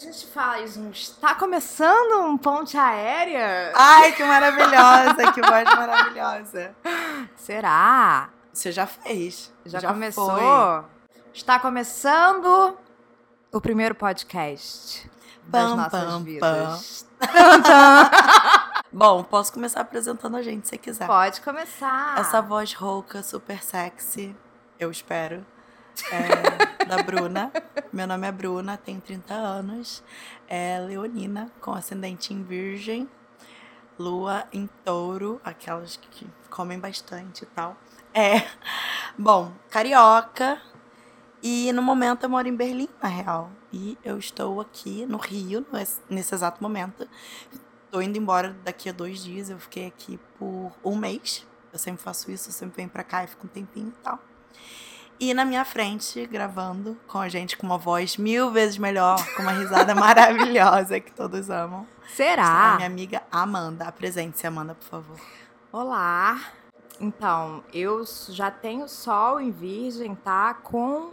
A gente faz um. Está começando um ponte aérea? Ai, que maravilhosa, que voz maravilhosa. Será? Você já fez. Já, já começou? Foi. Está começando o primeiro podcast das nossas pam, vidas. Pam. Bom, posso começar apresentando a gente se quiser. Pode começar. Essa voz rouca, super sexy, eu espero é, da Bruna. Meu nome é Bruna, tenho 30 anos. É leonina, com ascendente em virgem. Lua em touro, aquelas que comem bastante e tal. É, bom, carioca. E no momento eu moro em Berlim, na real. E eu estou aqui no Rio, nesse exato momento. Estou indo embora daqui a dois dias. Eu fiquei aqui por um mês. Eu sempre faço isso, eu sempre venho pra cá e fico um tempinho e tal. E na minha frente, gravando com a gente com uma voz mil vezes melhor, com uma risada maravilhosa que todos amam. Será? A minha amiga Amanda. Apresente-se, Amanda, por favor. Olá. Então, eu já tenho Sol em Virgem, tá? Com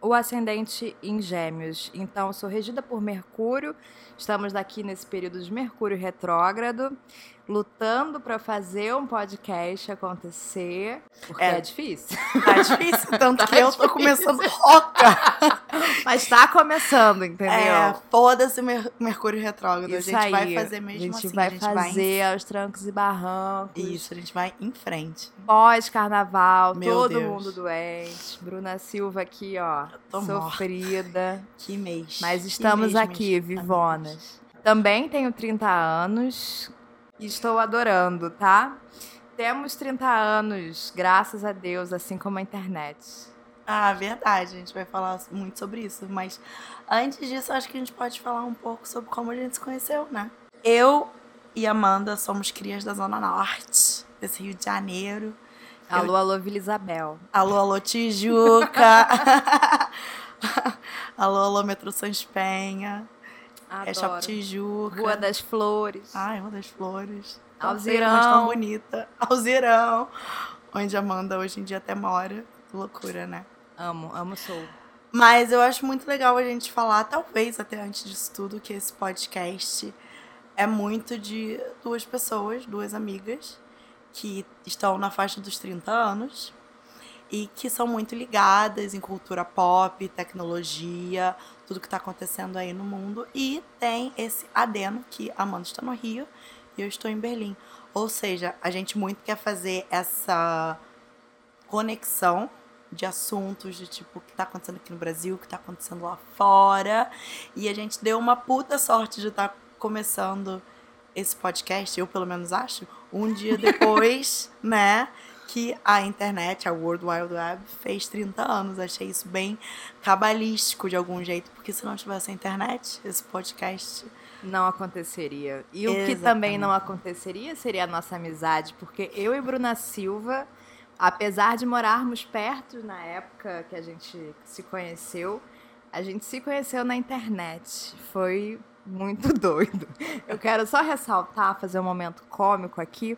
o ascendente em Gêmeos. Então, sou regida por Mercúrio. Estamos aqui nesse período de Mercúrio retrógrado lutando para fazer um podcast acontecer, porque é, é difícil. Tá difícil, tanto tá que eu tô começando roca. Mas tá começando, entendeu? É, foda-se Mercúrio retrógrado. Isso a gente aí. vai fazer mesmo a gente assim. Vai a gente fazer vai fazer aos trancos e barrancos. Isso, a gente vai em frente. Pós-carnaval, todo Deus. mundo doente. Bruna Silva aqui, ó, sofrida. Morta. Que mês. Mas estamos mês, aqui, mês, vivonas. Também tenho 30 anos, Estou adorando, tá? Temos 30 anos, graças a Deus, assim como a internet. Ah, verdade. A gente vai falar muito sobre isso. Mas antes disso, acho que a gente pode falar um pouco sobre como a gente se conheceu, né? Eu e Amanda somos crias da Zona Norte, desse Rio de Janeiro. Alô, Eu... alô, Vila Isabel. Alô, alô, Tijuca. alô, alô, Metrô Sans Penha. Adoro. É Shop Tijuca. Rua das Flores. Ai, Rua das Flores. Alzirão. Mas tão bonita. Alzirão. Onde a Amanda hoje em dia até mora. Que loucura, né? Amo, amo sou. Mas eu acho muito legal a gente falar, talvez até antes disso tudo, que esse podcast é muito de duas pessoas, duas amigas, que estão na faixa dos 30 anos e que são muito ligadas em cultura pop, tecnologia, tudo que está acontecendo aí no mundo. E tem esse adeno que a Amanda está no Rio e eu estou em Berlim. Ou seja, a gente muito quer fazer essa conexão de assuntos de tipo o que está acontecendo aqui no Brasil, o que está acontecendo lá fora. E a gente deu uma puta sorte de estar tá começando esse podcast, eu pelo menos acho, um dia depois, né? que a internet, a World Wide Web, fez 30 anos. Achei isso bem cabalístico de algum jeito, porque se não tivesse a internet, esse podcast. Não aconteceria. E Exatamente. o que também não aconteceria seria a nossa amizade, porque eu e Bruna Silva, apesar de morarmos perto na época que a gente se conheceu, a gente se conheceu na internet. Foi muito doido. Eu quero só ressaltar, fazer um momento cômico aqui,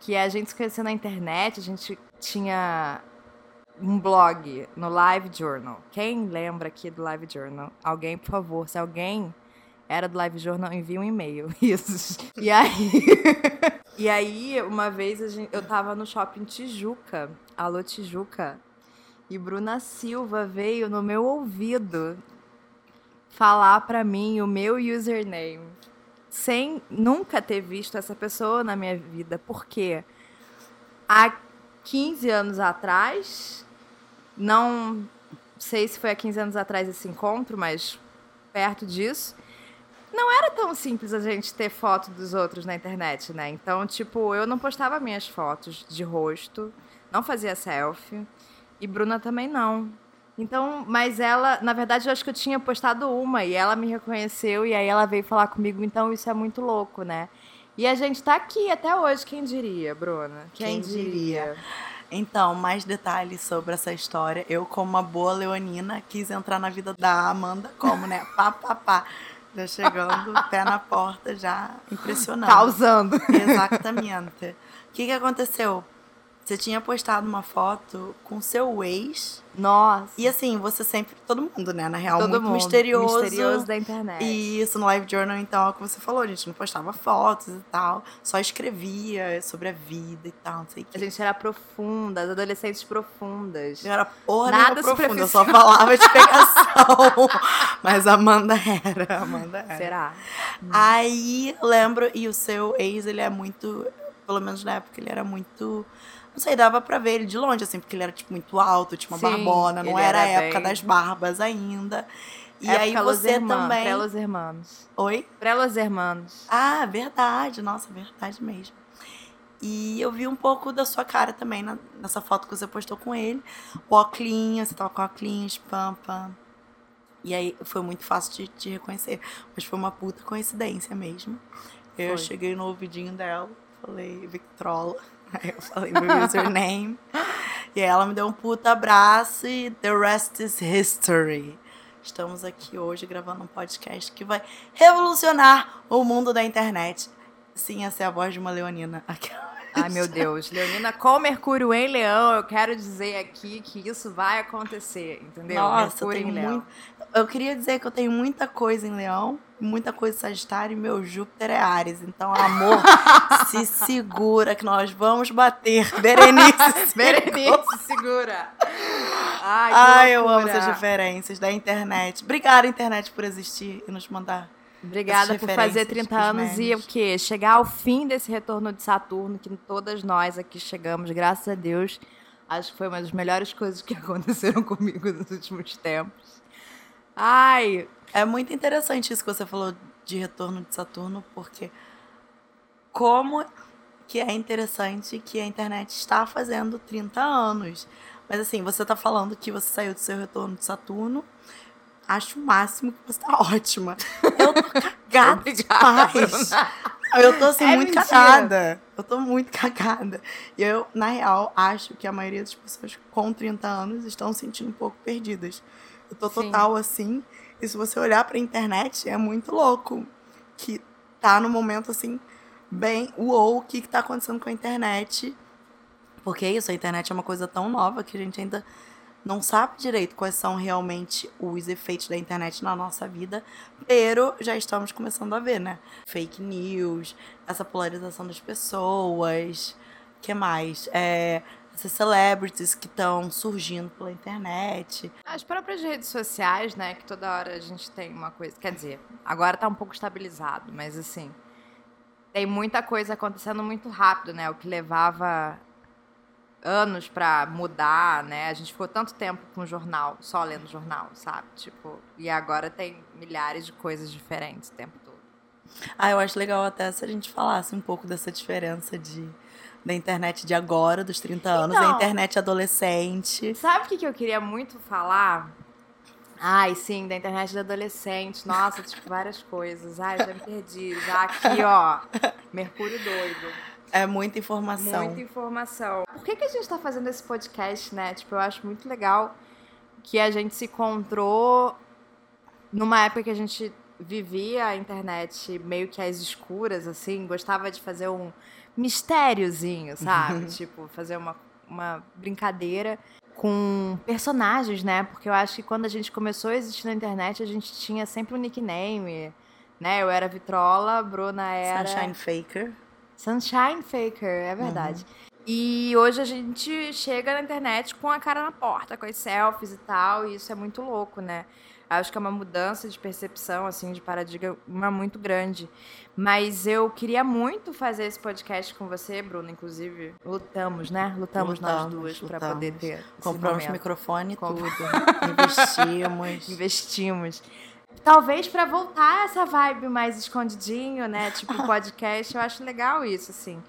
que a gente se conheceu na internet, a gente tinha um blog no Live Journal. Quem lembra aqui do Live Journal? Alguém, por favor, se alguém era do Live Journal, envie um e-mail. Isso. E aí, e aí uma vez gente, eu tava no shopping Tijuca, alô Tijuca, e Bruna Silva veio no meu ouvido falar para mim o meu username sem nunca ter visto essa pessoa na minha vida, porque há 15 anos atrás, não sei se foi há 15 anos atrás esse encontro, mas perto disso, não era tão simples a gente ter foto dos outros na internet, né? Então, tipo, eu não postava minhas fotos de rosto, não fazia selfie, e Bruna também não. Então, mas ela, na verdade, eu acho que eu tinha postado uma e ela me reconheceu e aí ela veio falar comigo, então isso é muito louco, né? E a gente tá aqui até hoje, quem diria, Bruna? Quem, quem diria? diria? Então, mais detalhes sobre essa história. Eu, como uma boa leonina, quis entrar na vida da Amanda como, né? Pá, pá, pá. Já chegando, pé na porta, já impressionando. Causando. Exatamente. O que, que aconteceu? Você tinha postado uma foto com seu ex. Nossa. E assim, você sempre. Todo mundo, né? Na real, Todo muito mundo. misterioso. Misterioso da internet. E isso no Live Journal, então, é o que você falou, a gente não postava fotos e tal. Só escrevia sobre a vida e tal, não sei o A quê. gente era profunda, as adolescentes profundas. Não era porra Nada profunda, eu só falava de pegação. Mas a Amanda era, a Amanda era. Será? Aí eu lembro, e o seu ex, ele é muito, pelo menos na época, ele era muito. Não sei, dava pra ver ele de longe, assim, porque ele era, tipo, muito alto, tinha uma Sim, barbona, não era a época bem- das barbas ainda. E Época aí Los você Hermanos, também. Pré-Los Hermanos. Oi? Pré-Los Hermanos. Ah, verdade, nossa, verdade mesmo. E eu vi um pouco da sua cara também na- nessa foto que você postou com ele. O óculos, você tava com óculos, pampa. E aí foi muito fácil de te reconhecer. Mas foi uma puta coincidência mesmo. Eu Foi. cheguei no ouvidinho dela, falei Victrola. Aí eu falei meu username. e aí ela me deu um puta abraço e the rest is history. Estamos aqui hoje gravando um podcast que vai revolucionar o mundo da internet. Sim, essa é a voz de uma leonina. Aquela- Ai, meu Deus. Leonina, com Mercúrio em Leão, eu quero dizer aqui que isso vai acontecer, entendeu? Nossa, eu Mercúrio tenho Leão. muito. Eu queria dizer que eu tenho muita coisa em Leão, muita coisa em Sagitário e meu Júpiter é Ares. Então, amor, se segura que nós vamos bater. Berenice. Berenice, segura. Ai, Ai, eu amo essas referências da internet. Obrigada, internet, por existir e nos mandar. Obrigada por fazer referências 30 pros anos e o quê? Chegar ao fim desse retorno de Saturno, que todas nós aqui chegamos, graças a Deus. Acho que foi uma das melhores coisas que aconteceram comigo nos últimos tempos. Ai, É muito interessante isso que você falou de retorno de Saturno, porque como que é interessante que a internet está fazendo 30 anos. Mas assim, você tá falando que você saiu do seu retorno de Saturno. Acho o máximo que você tá ótima. Eu tô cagada demais. Eu tô assim, É muito mentira. cagada. Eu tô muito cagada. E eu, na real, acho que a maioria das pessoas com 30 anos estão se sentindo um pouco perdidas. Eu tô Sim. total assim. E se você olhar pra internet, é muito louco. Que tá no momento assim, bem, uou, o que, que tá acontecendo com a internet. Porque é isso, a internet é uma coisa tão nova que a gente ainda não sabe direito quais são realmente os efeitos da internet na nossa vida, pero já estamos começando a ver, né? Fake news, essa polarização das pessoas, que mais? É, essas celebrities que estão surgindo pela internet. As próprias redes sociais, né? Que toda hora a gente tem uma coisa. Quer dizer, agora tá um pouco estabilizado, mas assim. Tem muita coisa acontecendo muito rápido, né? O que levava anos pra mudar, né? A gente ficou tanto tempo com jornal, só lendo jornal, sabe? Tipo, e agora tem milhares de coisas diferentes o tempo. Ah, eu acho legal até se a gente falasse um pouco dessa diferença de, da internet de agora, dos 30 anos, a Então. internet adolescente. Sabe o que, que eu queria muito falar? Ai, sim, da internet de adolescente. Nossa, tipo, várias coisas. Ai, já me perdi. Já aqui, ó. Mercúrio doido. É muita informação. Muita informação. Por que, que a gente tá fazendo esse podcast, né? Tipo, eu acho muito legal que a gente se encontrou numa época que a gente vivia a internet meio que às escuras, assim. Gostava de fazer um mistériozinho, sabe? tipo, fazer uma, uma brincadeira com personagens, né? Porque eu acho que quando a gente começou a existir na internet, a gente tinha sempre um nickname, né? Eu era Vitrola, a Bruna era... Sunshine Faker. Sunshine Faker, é verdade. E hoje a gente chega na internet com a cara na porta, com as selfies e tal, e isso é muito louco, né? Acho que é uma mudança de percepção, assim, de paradigma muito grande. Mas eu queria muito fazer esse podcast com você, Bruno, inclusive. Lutamos, né? Lutamos, nós Lutamos, duas para poder ter. Compramos momento. microfone e Com- tudo. Investimos. Investimos. Talvez para voltar essa vibe mais escondidinho, né? Tipo podcast, eu acho legal isso, assim.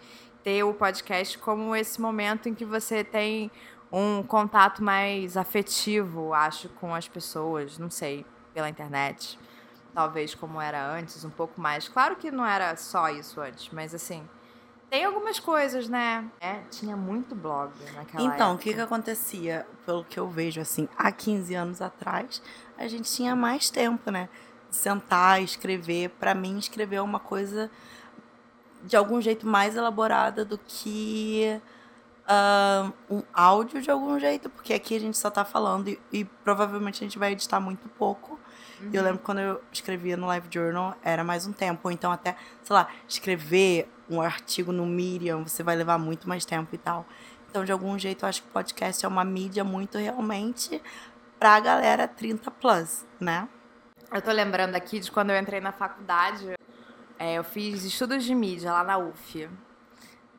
Ter o podcast como esse momento em que você tem um contato mais afetivo, acho, com as pessoas, não sei, pela internet. Talvez como era antes, um pouco mais. Claro que não era só isso antes, mas assim, tem algumas coisas, né? É, tinha muito blog naquela Então, o que que acontecia, pelo que eu vejo, assim, há 15 anos atrás, a gente tinha mais tempo, né? De sentar, escrever. Pra mim, escrever é uma coisa de algum jeito mais elaborada do que uh, um áudio de algum jeito, porque aqui a gente só tá falando e, e provavelmente a gente vai editar muito pouco. Uhum. Eu lembro quando eu escrevia no Live Journal, era mais um tempo. Ou então até, sei lá, escrever um artigo no Medium, você vai levar muito mais tempo e tal. Então, de algum jeito, eu acho que o podcast é uma mídia muito realmente pra galera 30 plus, né? Eu tô lembrando aqui de quando eu entrei na faculdade, é, eu fiz estudos de mídia lá na UF.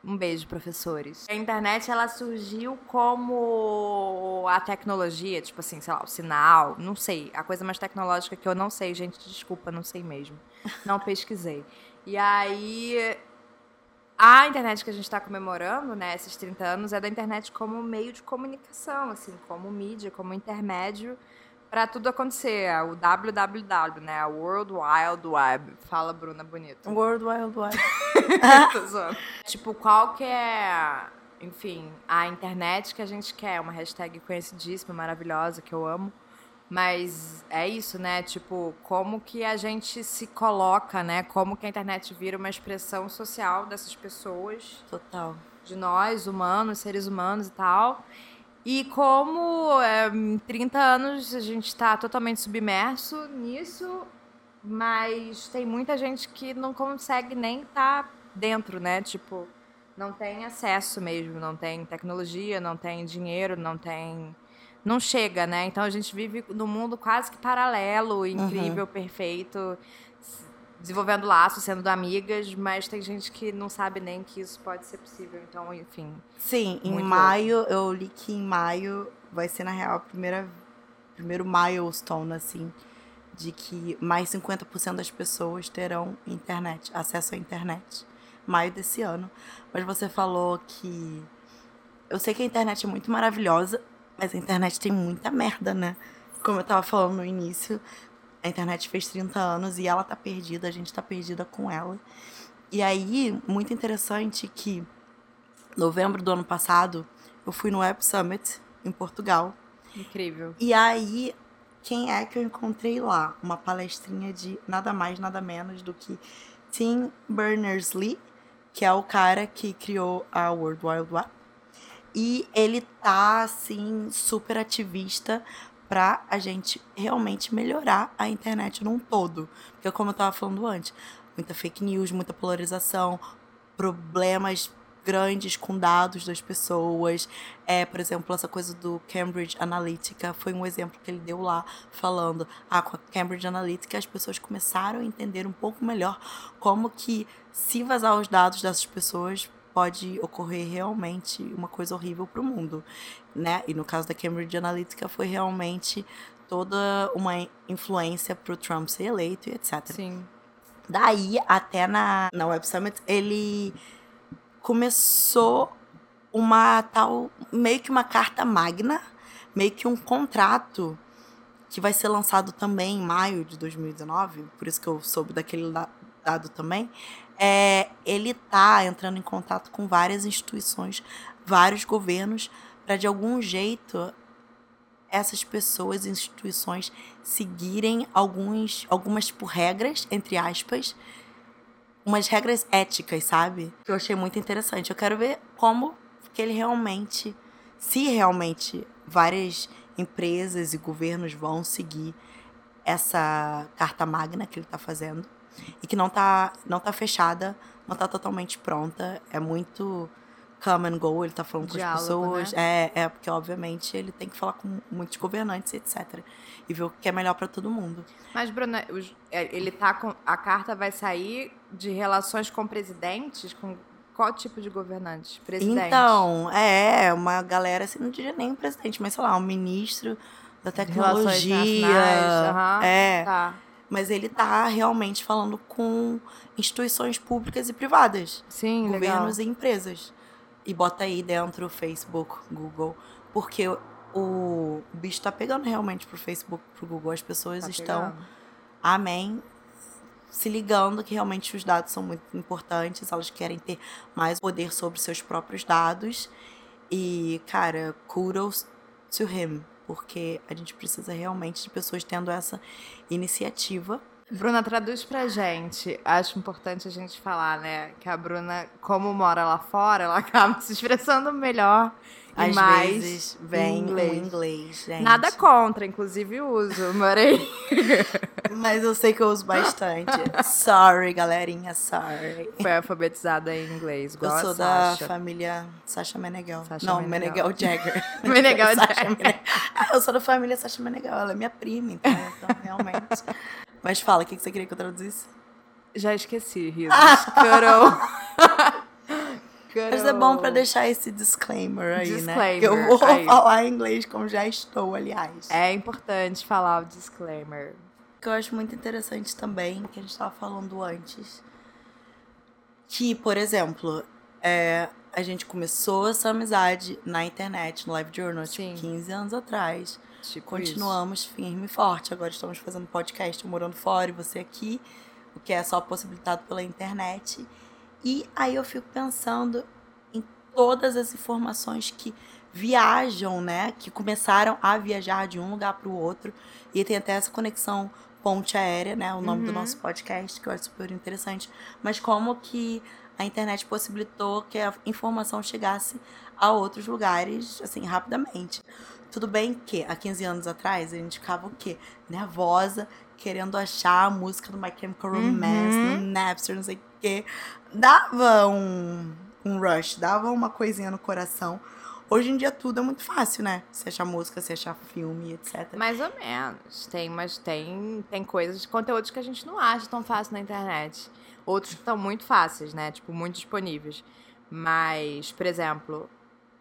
Um beijo, professores. A internet ela surgiu como a tecnologia, tipo assim, sei lá, o sinal, não sei, a coisa mais tecnológica que eu não sei, gente, desculpa, não sei mesmo. Não pesquisei. E aí a internet que a gente está comemorando, né, esses 30 anos, é da internet como meio de comunicação, assim, como mídia, como intermédio para tudo acontecer. É o www, né? O World Wild Web. Fala, Bruna, bonito. World Wild Web. tipo, qual que é, enfim, a internet que a gente quer? Uma hashtag conhecidíssima, maravilhosa, que eu amo. Mas é isso, né? Tipo, como que a gente se coloca, né? Como que a internet vira uma expressão social dessas pessoas. Total. De nós, humanos, seres humanos e tal. E como é, em 30 anos a gente está totalmente submerso nisso, mas tem muita gente que não consegue nem estar tá dentro, né? Tipo, não tem acesso mesmo, não tem tecnologia, não tem dinheiro, não tem. Não chega, né? Então a gente vive num mundo quase que paralelo, incrível, uhum. perfeito desenvolvendo laços, sendo amigas, mas tem gente que não sabe nem que isso pode ser possível. Então, enfim. Sim, em maio, louco. eu li que em maio vai ser, na real, a primeira primeiro milestone, assim, de que mais 50% das pessoas terão internet, acesso à internet. Maio desse ano. Mas você falou que. Eu sei que a internet é muito maravilhosa, mas a internet tem muita merda, né? Como eu tava falando no início, a internet fez 30 anos e ela tá perdida, a gente tá perdida com ela. E aí, muito interessante que novembro do ano passado, eu fui no Web Summit em Portugal. Incrível. E aí, quem é que eu encontrei lá? Uma palestrinha de nada mais, nada menos do que Tim Berners-Lee, que é o cara que criou a World Wide Web. E ele tá, assim, super ativista para a gente realmente melhorar a internet num todo. Porque, como eu estava falando antes, muita fake news, muita polarização, problemas grandes com dados das pessoas. É, por exemplo, essa coisa do Cambridge Analytica foi um exemplo que ele deu lá, falando, ah, com a Cambridge Analytica as pessoas começaram a entender um pouco melhor como que se vazar os dados dessas pessoas pode ocorrer realmente uma coisa horrível para o mundo, né? E no caso da Cambridge Analytica foi realmente toda uma influência para o Trump ser eleito e etc. Sim. Daí, até na, na Web Summit, ele começou uma tal, meio que uma carta magna, meio que um contrato que vai ser lançado também em maio de 2019, por isso que eu soube daquele dado também, é, ele está entrando em contato com várias instituições, vários governos, para de algum jeito essas pessoas e instituições seguirem alguns, algumas tipo, regras, entre aspas, umas regras éticas, sabe? Que eu achei muito interessante. Eu quero ver como que ele realmente, se realmente várias empresas e governos vão seguir essa carta magna que ele está fazendo e que não tá, não tá fechada, não tá totalmente pronta. É muito come and go, ele tá falando com Diálogo, as pessoas. Né? É, é, porque obviamente ele tem que falar com muitos governantes, etc. E ver o que é melhor para todo mundo. Mas, Bruna, é, ele tá com. A carta vai sair de relações com presidentes, com qual tipo de governante? Presidente? Então, é, uma galera, assim, não diria nem um presidente, mas sei lá, um ministro da tecnologia. Uhum, é. Tá mas ele está realmente falando com instituições públicas e privadas. Sim, Governos legal. e empresas. E bota aí dentro Facebook, Google, porque o, bicho está pegando realmente pro Facebook, pro Google. As pessoas tá estão, pegando. amém, se ligando que realmente os dados são muito importantes, elas querem ter mais poder sobre seus próprios dados. E, cara, kudos to him, porque a gente precisa realmente de pessoas tendo essa iniciativa Bruna, traduz pra gente. Acho importante a gente falar, né? Que a Bruna, como mora lá fora, ela acaba se expressando melhor às mais vezes vem inglês. inglês, gente. Nada contra, inclusive uso, morei. Mas eu sei que eu uso bastante. Sorry, galerinha, sorry. Foi alfabetizada em inglês, igual Eu sou da família Sasha Meneghel. Sasha Não, Meneghel. Meneghel Jagger. Meneghel Sasha Jagger. Meneghel. Ah, eu sou da família Sasha Meneghel. Ela é minha prima, então, então realmente. Mas fala, o que você queria que eu traduzisse? Já esqueci, risos. Carol. Mas é bom pra deixar esse disclaimer aí, né? Disclaimer, Que eu vou aí. falar inglês como já estou, aliás. É importante falar o disclaimer. Que eu acho muito interessante também, que a gente estava falando antes. Que, por exemplo, é, a gente começou essa amizade na internet, no Live Journal, Sim. tipo, 15 anos atrás. Tipo Continuamos firme e forte. Agora estamos fazendo podcast, eu morando fora e você aqui, o que é só possibilitado pela internet. E aí eu fico pensando em todas as informações que viajam, né? Que começaram a viajar de um lugar para o outro. E tem até essa conexão ponte aérea, né? O nome do Uhum. nosso podcast, que eu acho super interessante. Mas como que a internet possibilitou que a informação chegasse a outros lugares, assim, rapidamente. Tudo bem que há 15 anos atrás a gente ficava o quê? Nervosa, querendo achar a música do My Chemical Romance Uhum. no Napster, não sei o quê. Dava um, um rush, dava uma coisinha no coração. Hoje em dia tudo é muito fácil, né? Você achar música, você achar filme, etc. Mais ou menos. Tem, mas tem, tem coisas, conteúdos que a gente não acha tão fácil na internet. Outros que estão muito fáceis, né? Tipo, muito disponíveis. Mas, por exemplo,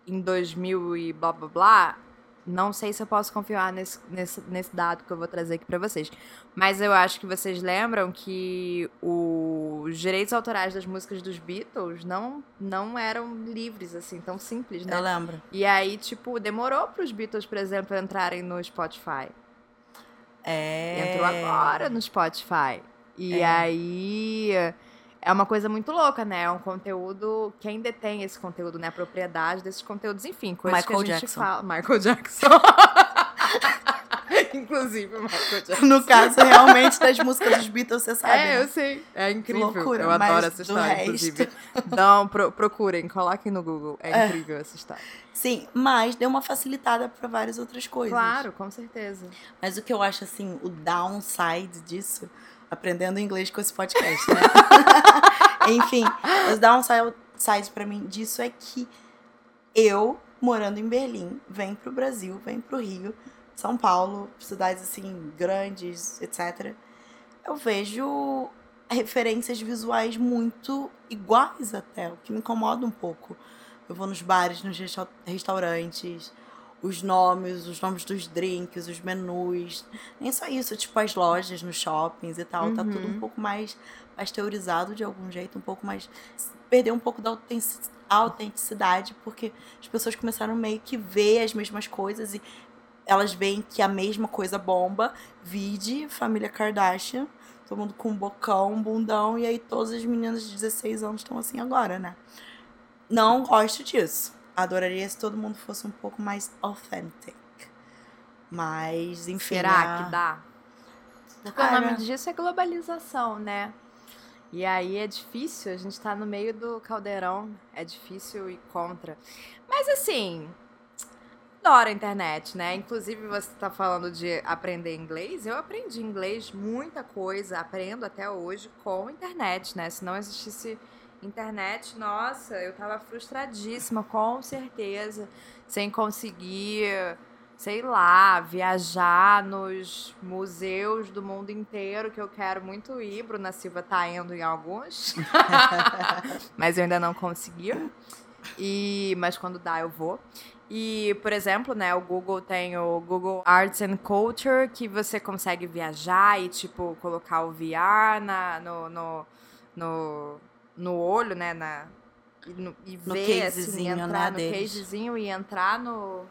em 2000 e blá blá blá, não sei se eu posso confiar nesse, nesse, nesse dado que eu vou trazer aqui pra vocês. Mas eu acho que vocês lembram que os direitos autorais das músicas dos Beatles não, não eram livres, assim, tão simples, né? Eu lembro. E aí, tipo, demorou pros Beatles, por exemplo, entrarem no Spotify. É. Entrou agora no Spotify. E É. aí é uma coisa muito louca, né? É um conteúdo. Quem detém esse conteúdo, né? A propriedade desses conteúdos, enfim, coisas Michael que a gente Jackson. fala. Michael Jackson. Inclusive, Michael Jackson. No caso, realmente, das músicas dos Beatles, você sabe. É, né? eu sei. É incrível. Loucura, eu adoro essa história, resto- inclusive. Não, pro- procurem, coloquem no Google. É É. incrível essa história. Sim, mas deu uma facilitada pra várias outras coisas. Claro, com certeza. Mas o que eu acho, assim, o downside disso, aprendendo inglês com esse podcast, né? Enfim, os downsides pra mim disso é que eu, morando em Berlim, venho pro Brasil, venho pro Rio, São Paulo, cidades, assim, grandes, etc. Eu vejo referências visuais muito iguais até, o que me incomoda um pouco. Eu vou nos bares, nos resta- restaurantes, os nomes, os nomes dos drinks, os menus. Nem só isso, tipo as lojas nos shoppings e tal. Tá tudo Uhum. um pouco mais pasteurizado de algum jeito, um pouco mais. Perdeu um pouco da autentic- autenticidade, porque as pessoas começaram meio que ver as mesmas coisas e elas veem que a mesma coisa bomba. Vide família Kardashian, todo mundo com um bocão, um bundão, e aí todas as meninas de 16 anos estão assim agora, né? Não gosto disso. Adoraria se todo mundo fosse um pouco mais authentic. Mas, enfim. Será a- que dá? Porque Cara, o nome disso é globalização, né? E aí é difícil, a gente tá no meio do caldeirão, é difícil ir contra. Mas assim, adoro a internet, né? Inclusive você tá falando de aprender inglês, eu aprendi inglês, muita coisa, aprendo até hoje com internet, né? Se não existisse internet, nossa, eu tava frustradíssima, com certeza, sem conseguir sei lá, viajar nos museus do mundo inteiro, que eu quero muito ir. Bruna Silva tá indo em alguns. mas eu ainda não consegui. E, mas quando dá, eu vou. E, por exemplo, né, o Google tem o Google Arts and Culture, que você consegue viajar e, tipo, colocar o VR na, no, no, no, no olho, né, na, e, no- e No ver, assim, casezinho, entrar né, no deles. casezinho e entrar no,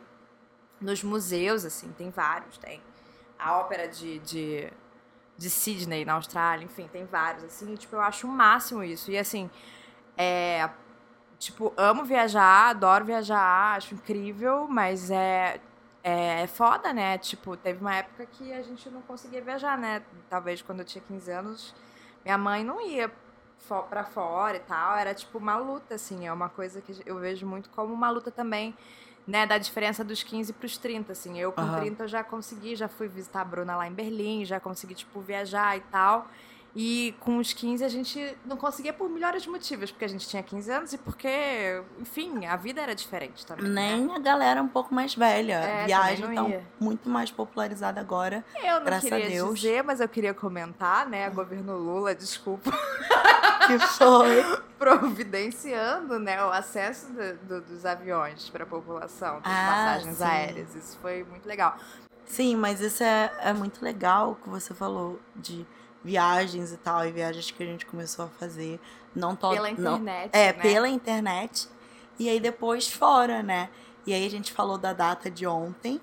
nos museus, assim, tem vários, tem a ópera de, de, de Sydney, na Austrália, enfim, tem vários, assim, tipo, eu acho o máximo isso, e assim, é, tipo, amo viajar, adoro viajar, acho incrível, mas é, é, é foda, né? Tipo, teve uma época que a gente não conseguia viajar, né? Talvez quando eu tinha 15 anos, minha mãe não ia para fora e tal. Era tipo uma luta, assim. É uma coisa que eu vejo muito como uma luta também, né? Da diferença dos 15 para os 30, assim. Eu com uhum. 30 eu já consegui, já fui visitar a Bruna lá em Berlim, já consegui, tipo, viajar e tal. E com os 15 a gente não conseguia por melhores motivos, porque a gente tinha 15 anos e porque, enfim, a vida era diferente também. Né? Nem né? a galera um pouco mais velha. É, Viagem tá muito mais popularizada agora. Eu não graças queria a Deus. dizer, mas eu queria comentar, né? Governo Lula, desculpa. Que foi? Providenciando né, o acesso do, do, dos aviões para a população, das ah, passagens sim. aéreas. Isso foi muito legal. Sim, mas isso é, é muito legal que você falou de viagens e tal, e viagens que a gente começou a fazer. Não to, pela internet. Não, é, né? pela internet. E aí depois fora, né? E aí a gente falou da data de ontem,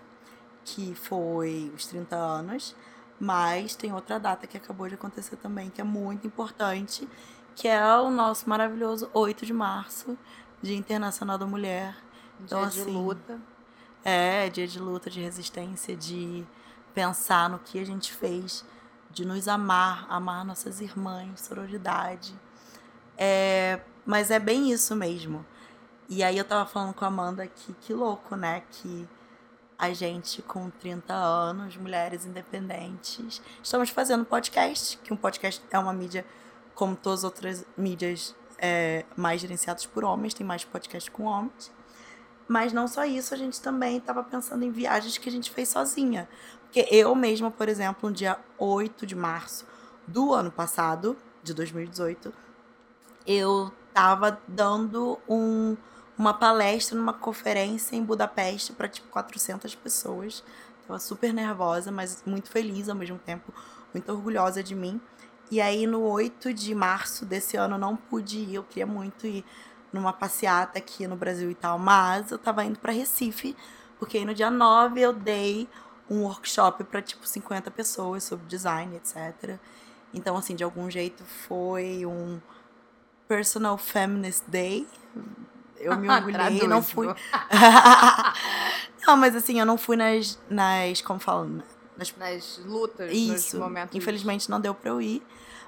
que foi os 30 anos. Mas tem outra data que acabou de acontecer também, que é muito importante, que é o nosso maravilhoso 8 de março, Dia Internacional da Mulher. Então, dia assim, de luta. É, dia de luta, de resistência, de pensar no que a gente fez de nos amar, amar nossas irmãs, sororidade. É, mas é bem isso mesmo. E aí eu tava falando com a Amanda que que louco, né? Que a gente com 30 anos, mulheres independentes, estamos fazendo podcast, que um podcast é uma mídia como todas as outras mídias é, mais gerenciadas por homens, tem mais podcast com homens. Mas não só isso, a gente também estava pensando em viagens que a gente fez sozinha. Porque eu mesma, por exemplo, no dia 8 de março do ano passado, de 2018, eu estava dando um, uma palestra numa conferência em Budapeste para tipo 400 pessoas. Tava super nervosa, mas muito feliz ao mesmo tempo, muito orgulhosa de mim. E aí no 8 de março desse ano eu não pude ir, eu queria muito ir numa passeata aqui no Brasil e tal, mas eu tava indo para Recife, porque aí no dia 9 eu dei um workshop para tipo 50 pessoas sobre design, etc. Então, assim, de algum jeito foi um Personal Feminist Day. Eu me orgulhei, não fui. não, mas assim, eu não fui nas. nas como falam? Nas, nas lutas, Isso. momentos. Infelizmente não deu pra eu ir.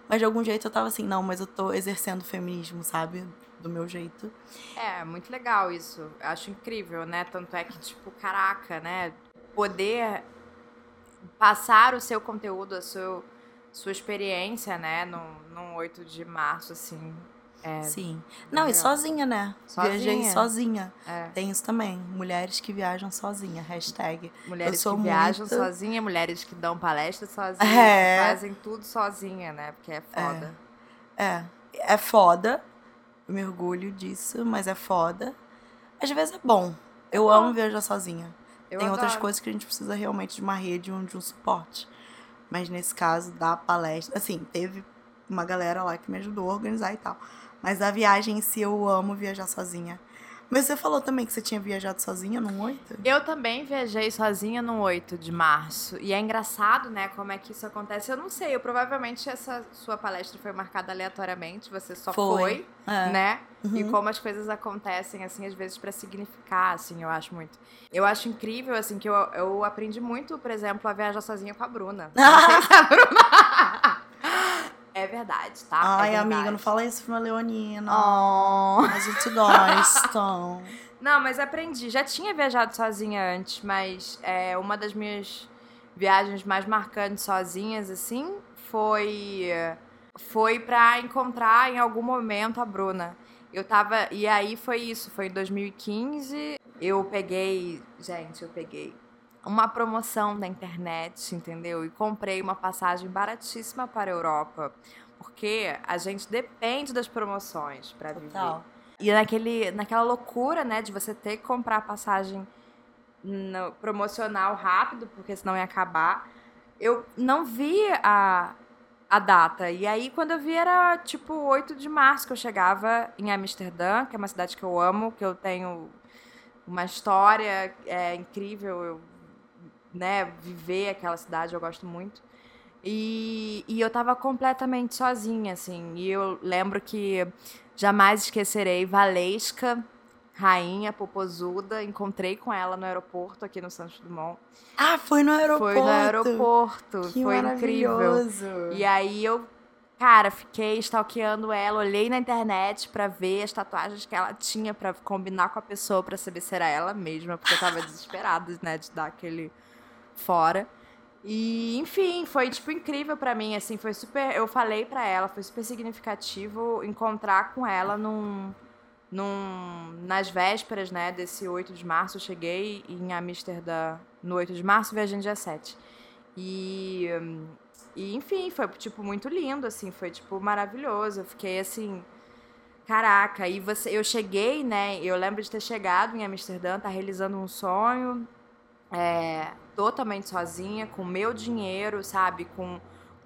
Mas de algum jeito eu tava assim, não, mas eu tô exercendo feminismo, sabe? Do meu jeito. É, muito legal isso. Acho incrível, né? Tanto é que, tipo, caraca, né? Poder passar o seu conteúdo, a sua, sua experiência, né, no, no 8 de março, assim. É Sim. Não, legal. e sozinha, né? Sozinha. Viajei sozinha. É. Tem isso também. Mulheres que viajam sozinha. Hashtag. Mulheres que viajam muito... sozinha, mulheres que dão palestra sozinha, é. fazem tudo sozinha, né? Porque é foda. É. É, é foda. Eu me orgulho disso, mas é foda. Às vezes é bom. Eu é amo viajar sozinha. Eu Tem adoro. outras coisas que a gente precisa realmente de uma rede, de um suporte. Mas nesse caso, da palestra. Assim, teve uma galera lá que me ajudou a organizar e tal. Mas a viagem em si, eu amo viajar sozinha. Mas você falou também que você tinha viajado sozinha no 8? Eu também viajei sozinha no 8 de março. E é engraçado, né, como é que isso acontece. Eu não sei, eu provavelmente essa sua palestra foi marcada aleatoriamente, você só foi, foi é. né? Uhum. E como as coisas acontecem, assim, às vezes para significar, assim, eu acho muito. Eu acho incrível, assim, que eu, eu aprendi muito, por exemplo, a viajar sozinha com a Bruna. Não sei se a Bruna... É verdade, tá? Ai, é verdade. amiga, não fala isso pra uma leonina. Oh. A gente gosta. não, mas aprendi. Já tinha viajado sozinha antes, mas é, uma das minhas viagens mais marcantes sozinhas, assim, foi foi para encontrar em algum momento a Bruna. Eu tava. E aí foi isso, foi em 2015. Eu peguei. Gente, eu peguei uma promoção da internet, entendeu? E comprei uma passagem baratíssima para a Europa, porque a gente depende das promoções para viver. E naquele, naquela loucura, né, de você ter que comprar passagem no, promocional rápido, porque senão ia acabar, eu não vi a, a data. E aí, quando eu vi, era tipo 8 de março que eu chegava em Amsterdã, que é uma cidade que eu amo, que eu tenho uma história é, incrível. Eu né, viver aquela cidade, eu gosto muito. E, e eu tava completamente sozinha, assim. E eu lembro que jamais esquecerei Valesca, rainha popozuda. Encontrei com ela no aeroporto aqui no Santos Dumont. Ah, foi no aeroporto. Foi no aeroporto. Que foi incrível. E aí eu, cara, fiquei stalkeando ela, olhei na internet para ver as tatuagens que ela tinha para combinar com a pessoa para saber se era ela mesma, porque eu tava desesperada, né, de dar aquele fora. E, enfim, foi, tipo, incrível para mim, assim, foi super... Eu falei para ela, foi super significativo encontrar com ela num... num nas vésperas, né, desse 8 de março, eu cheguei em Amsterdã no 8 de março, viajei no dia 7. E... E, enfim, foi, tipo, muito lindo, assim, foi, tipo, maravilhoso. Eu fiquei, assim, caraca, e você, eu cheguei, né, eu lembro de ter chegado em Amsterdã, tá realizando um sonho, é, totalmente sozinha, com meu dinheiro, sabe? Com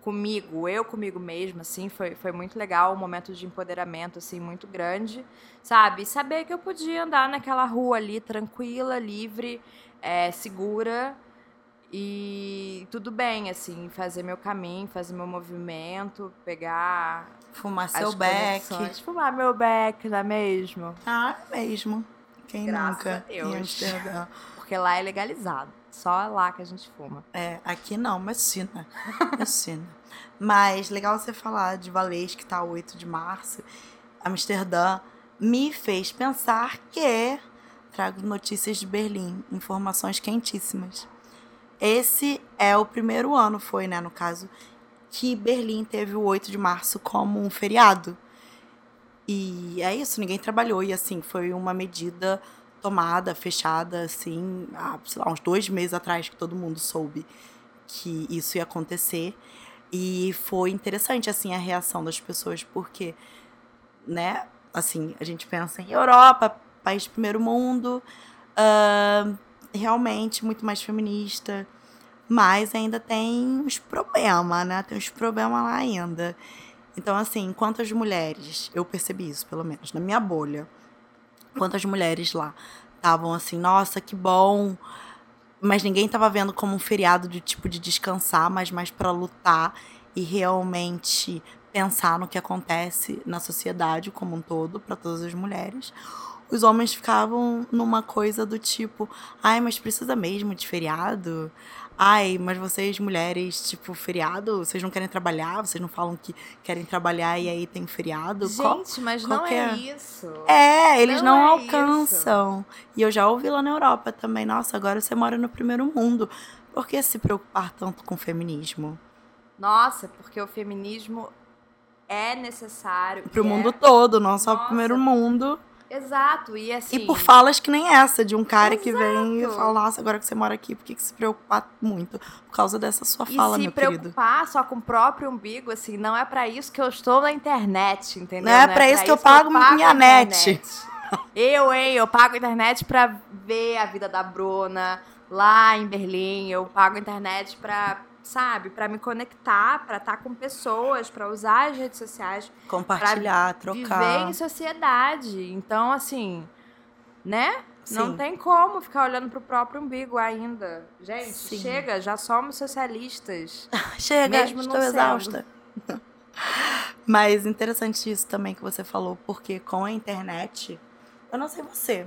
comigo, eu comigo mesma, assim, foi, foi muito legal, um momento de empoderamento, assim, muito grande, sabe? Saber que eu podia andar naquela rua ali, tranquila, livre, é, segura, e tudo bem, assim, fazer meu caminho, fazer meu movimento, pegar... Fumar seu beck. Fumar meu beck, não é mesmo? Ah, é mesmo. Quem Graças nunca? a Deus. Porque lá é legalizado. Só lá que a gente fuma. É, aqui não, medicina. Medicina. Mas legal você falar de Valês, que tá 8 de março, Amsterdã, me fez pensar que trago notícias de Berlim, informações quentíssimas. Esse é o primeiro ano, foi, né, no caso, que Berlim teve o 8 de março como um feriado. E é isso, ninguém trabalhou. E assim, foi uma medida tomada, fechada, assim, há, lá, uns dois meses atrás que todo mundo soube que isso ia acontecer. E foi interessante, assim, a reação das pessoas, porque, né, assim, a gente pensa em Europa, país de primeiro mundo, uh, realmente muito mais feminista, mas ainda tem uns problemas, né? Tem uns problemas lá ainda. Então, assim, quantas mulheres, eu percebi isso, pelo menos, na minha bolha, quantas mulheres lá estavam assim, nossa, que bom. Mas ninguém estava vendo como um feriado de tipo de descansar, mas mais para lutar e realmente pensar no que acontece na sociedade como um todo para todas as mulheres. Os homens ficavam numa coisa do tipo, ai, mas precisa mesmo de feriado? Ai, mas vocês, mulheres, tipo, feriado, vocês não querem trabalhar? Vocês não falam que querem trabalhar e aí tem feriado? Gente, Qual, mas não qualquer... é isso. É, eles não, Não é alcançam. E eu já ouvi lá na Europa também. Nossa, agora você mora no primeiro mundo. Por que se preocupar tanto com o feminismo? Nossa, porque o feminismo é necessário. Pro mundo é... todo, não só pro Nossa. primeiro mundo. Exato, e assim. E por falas que nem essa, de um cara que vem e Exato. fala, nossa, agora que você mora aqui, por que, que se preocupar muito? Por causa dessa sua fala, se meu querido. preocupar só com o próprio umbigo, assim, não é pra isso que eu estou na internet, entendeu? Não é pra isso que eu pago minha a net. internet. Eu, hein, eu pago a internet pra ver a vida da Bruna lá em Berlim, eu pago a internet pra, sabe, pra me conectar, pra estar com pessoas, pra usar as redes sociais, Compartilhar, viver trocar. em sociedade. Então, assim, né? Não Sim. tem como ficar olhando pro próprio umbigo ainda. Gente, Sim. chega, já somos socialistas. Chega, Mesmo não estou exausta. Mas interessante isso também que você falou, porque com a internet, eu não sei você,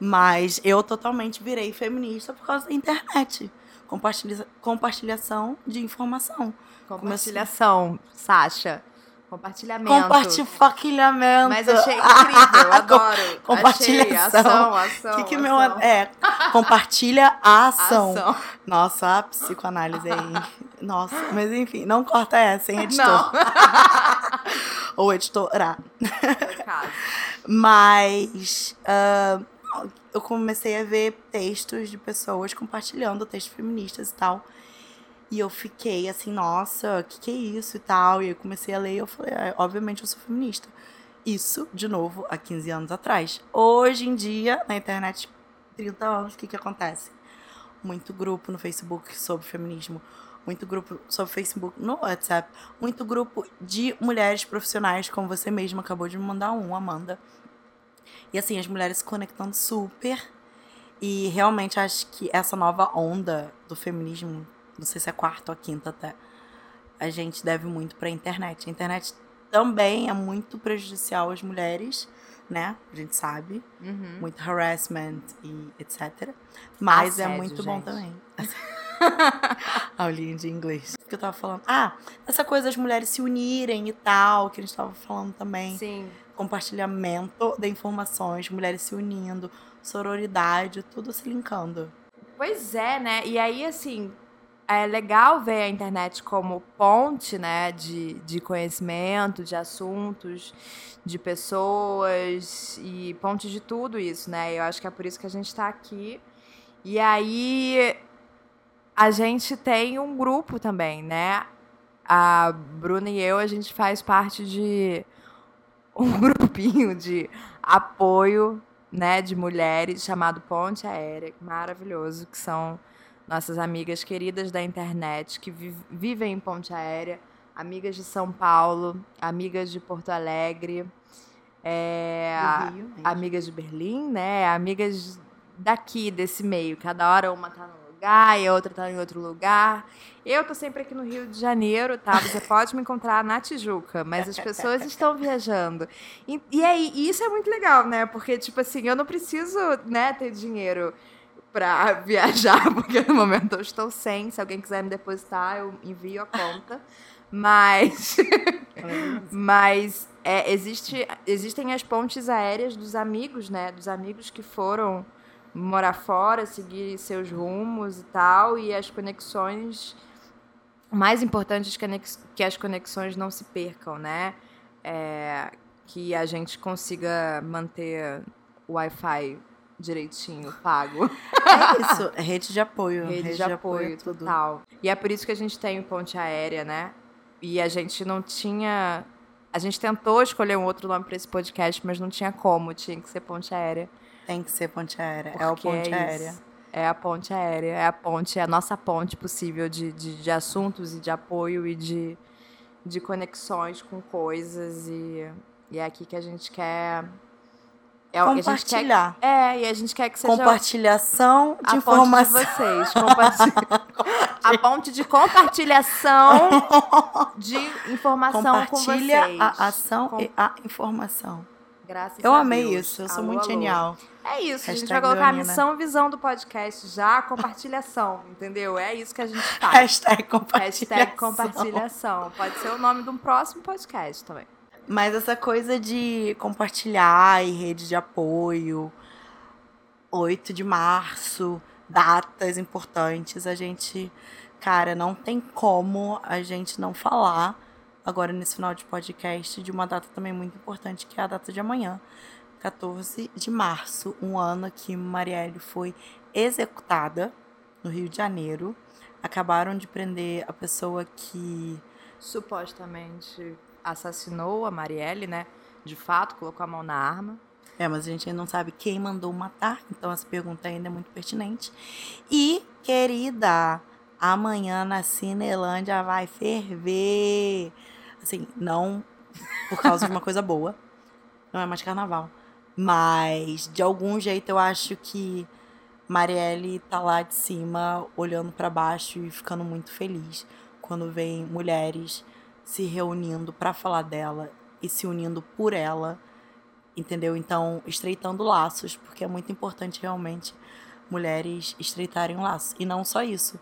mas eu totalmente virei feminista por causa da internet. Compartilha, compartilhação de informação. Compartilhação, Sasha. Compartilhamento. Compartilhamento. Mas achei incrível, adoro. Compartilhação. Ação, ação. que que meu ação. é compartilha a ação. Ação. Nossa, a psicoanálise aí. Nossa, mas enfim, não corta essa, hein, editor? Ou editora. Mas ah, eu comecei a ver textos de pessoas compartilhando textos feministas e tal. E eu fiquei assim, nossa, o que, que é isso e tal. E eu comecei a ler e eu falei, ah, obviamente eu sou feminista. Isso, de novo, há 15 anos atrás. Hoje em dia, na internet, 30 anos, o que, que acontece? Muito grupo no Facebook sobre feminismo. Muito grupo sobre Facebook no WhatsApp. Muito grupo de mulheres profissionais, como você mesma acabou de me mandar um, Amanda. E assim, as mulheres se conectando super. E realmente acho que essa nova onda do feminismo, não sei se é quarta ou quinta até, a gente deve muito pra internet. A internet também é muito prejudicial às mulheres, né? A gente sabe. Uhum. Muito harassment e etc. Mas é Assédio, muito bom gente. também. Aulinha de inglês. O que eu tava falando? Ah, essa coisa das mulheres se unirem e tal, que a gente tava falando também. Sim. Compartilhamento de informações, mulheres se unindo, sororidade, tudo se linkando. Pois é, né? E aí, assim, é legal ver a internet como ponte, né, de, de conhecimento, de assuntos, de pessoas e ponte de tudo isso, né? Eu acho que é por isso que a gente está aqui. E aí a gente tem um grupo também, né? A Bruna e eu, a gente faz parte de um grupinho de apoio, né, de mulheres chamado Ponte Aérea, maravilhoso, que são nossas amigas queridas da internet que vi- vivem em Ponte Aérea, amigas de São Paulo, amigas de Porto Alegre, é, Rio, amigas de Berlim, né? Amigas daqui, desse meio. Cada hora uma tá lugar e a outra tá em outro lugar. Eu tô sempre aqui no Rio de Janeiro, tá? Você pode me encontrar na Tijuca, mas as pessoas estão viajando. E, e aí, e isso é muito legal, né? Porque, tipo assim, eu não preciso, né, ter dinheiro pra viajar, porque no momento eu estou sem. Se alguém quiser me depositar, eu envio a conta. Mas. Mas é, existe, existem as pontes aéreas dos amigos, né? Dos amigos que foram morar fora, seguir seus rumos e tal, e as conexões. O mais importante é que as conexões não se percam, né? É, que a gente consiga manter o Wi-Fi direitinho, pago. É isso, rede de apoio. Rede, de, apoio, tudo. total. E é por isso que a gente tem ponte aérea, né? E a gente não tinha. A gente tentou escolher um outro nome para esse podcast, mas não tinha como, tinha que ser ponte aérea. Tem que ser ponte aérea. é o porque ponte isso. aérea. É a ponte aérea, é a ponte, é a nossa ponte possível de, de, de assuntos e de apoio e de, de conexões com coisas. E, e é aqui que a gente quer. É gente quer. Compartilhar. É, e a gente quer que seja Compartilhação de a informação. ponte de vocês. Compartilha... a ponte de compartilhação de informação com Compartilha vocês. a ação Com- e a informação. Graças Eu a amei Deus. isso, eu sou Alô, muito alô. genial. É isso, a gente Hashtag vai colocar a Leonina. missão e visão do podcast já, compartilhação, entendeu? É isso que a gente faz. Hashtag compartilhação. Hashtag compartilhação. Pode ser o nome de um próximo podcast também. Mas essa coisa de compartilhar e rede de apoio, 8 de março, datas importantes, a gente, cara, não tem como a gente não falar agora nesse final de podcast de uma data também muito importante, que é a data de amanhã, 14 de março, um ano que Marielle foi executada no Rio de Janeiro. Acabaram de prender a pessoa que Supostamente assassinou a Marielle, né? De fato, colocou a mão na arma. É, mas a gente ainda não sabe quem mandou matar, então essa pergunta ainda é muito pertinente. E, querida, amanhã na Cinelândia vai ferver. Assim, não por causa de uma coisa boa, não é mais carnaval. Mas, de algum jeito, eu acho que Marielle tá lá de cima, olhando pra baixo e ficando muito feliz quando vem mulheres se reunindo pra falar dela e se unindo por ela entendeu? Então, estreitando laços, porque é muito importante realmente mulheres estreitarem laços. E não só isso.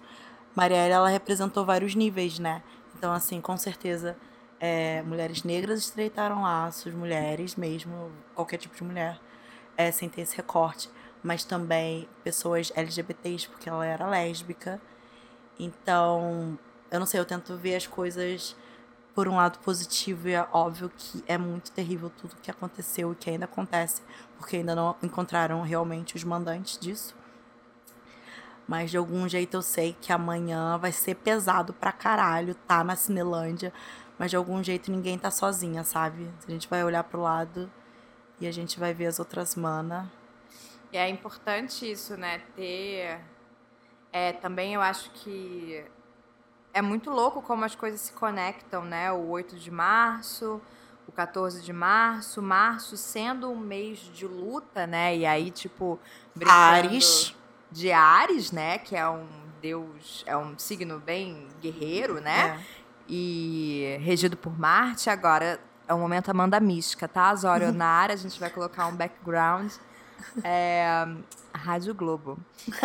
Marielle, ela representou vários níveis, né? Então, assim, com certeza, é, mulheres negras estreitaram laços, mulheres mesmo, qualquer tipo de mulher, é, sem ter esse recorte. Mas também pessoas LGBTs, porque ela era lésbica. Então, eu não sei, eu tento ver as coisas por um lado positivo e é óbvio que é muito terrível tudo que aconteceu e que ainda acontece, porque ainda não encontraram realmente os mandantes disso. Mas de algum jeito eu sei que amanhã vai ser pesado pra caralho, tá na Cinelândia, mas de algum jeito ninguém tá sozinha, sabe? A gente vai olhar pro lado e a gente vai ver as outras mana. E é importante isso, né? Ter. É, também eu acho que é muito louco como as coisas se conectam, né? O 8 de março, o 14 de março, março sendo um mês de luta, né? E aí, tipo, Ares. de Ares, né? Que é um deus, é um signo bem guerreiro, né? É. E regido por Marte. Agora, é o momento Amanda Mística, tá? Zório na área, a gente vai colocar um background. É, Rádio Globo.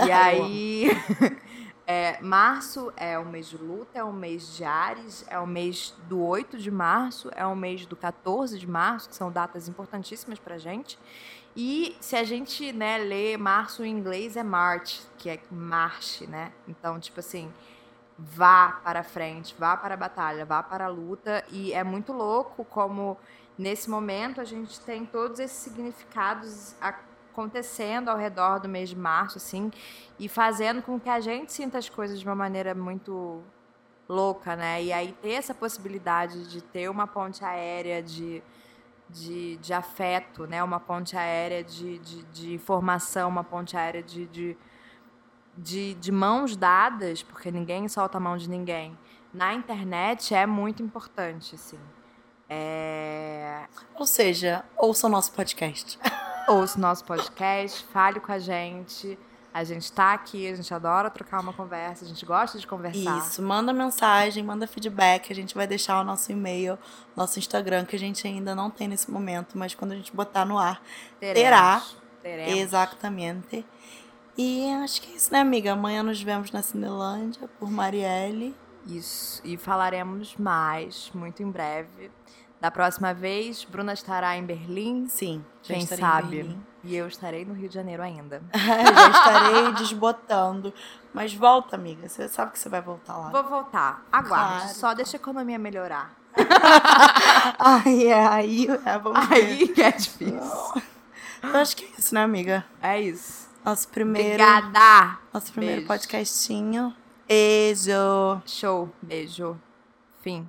E aí. É, março é o mês de luta, é o mês de Ares, é o mês do 8 de março, é o mês do 14 de março, que são datas importantíssimas pra gente. E se a gente, né, lê março em inglês é March, que é marche, né? Então, tipo assim, vá para frente, vá para a batalha, vá para a luta. E é muito louco como nesse momento a gente tem todos esses significados acontecendo ao redor do mês de março, assim, e fazendo com que a gente sinta as coisas de uma maneira muito louca, né? E aí ter essa possibilidade de ter uma ponte aérea de, de, de afeto, né? Uma ponte aérea de, de, de informação, uma ponte aérea de, de, de, de mãos dadas, porque ninguém solta a mão de ninguém. Na internet é muito importante, assim. É... Ou seja, ouça o nosso podcast. ouça o nosso podcast, fale com a gente. A gente está aqui, a gente adora trocar uma conversa, a gente gosta de conversar. Isso, manda mensagem, manda feedback, a gente vai deixar o nosso e-mail, nosso Instagram, que a gente ainda não tem nesse momento, mas quando a gente botar no ar, terá. Teremos. Exatamente. E acho que é isso, né, amiga? Amanhã nos vemos na Cinelândia por Marielle. Isso, e falaremos mais muito em breve. Da próxima vez, Bruna estará em Berlim. Sim, quem sabe. E eu estarei no Rio de Janeiro ainda. já estarei desbotando. Mas volta, amiga. Você sabe que você vai voltar lá. Vou voltar. Aguarde. Claro. Só deixa a economia melhorar. aí é, aí é, vamos Aí que é difícil. Eu acho que é isso, né, amiga? É isso. Nosso primeiro. Obrigada. Nosso primeiro Beijo. podcastinho. Beijo. Show. Beijo. Fim.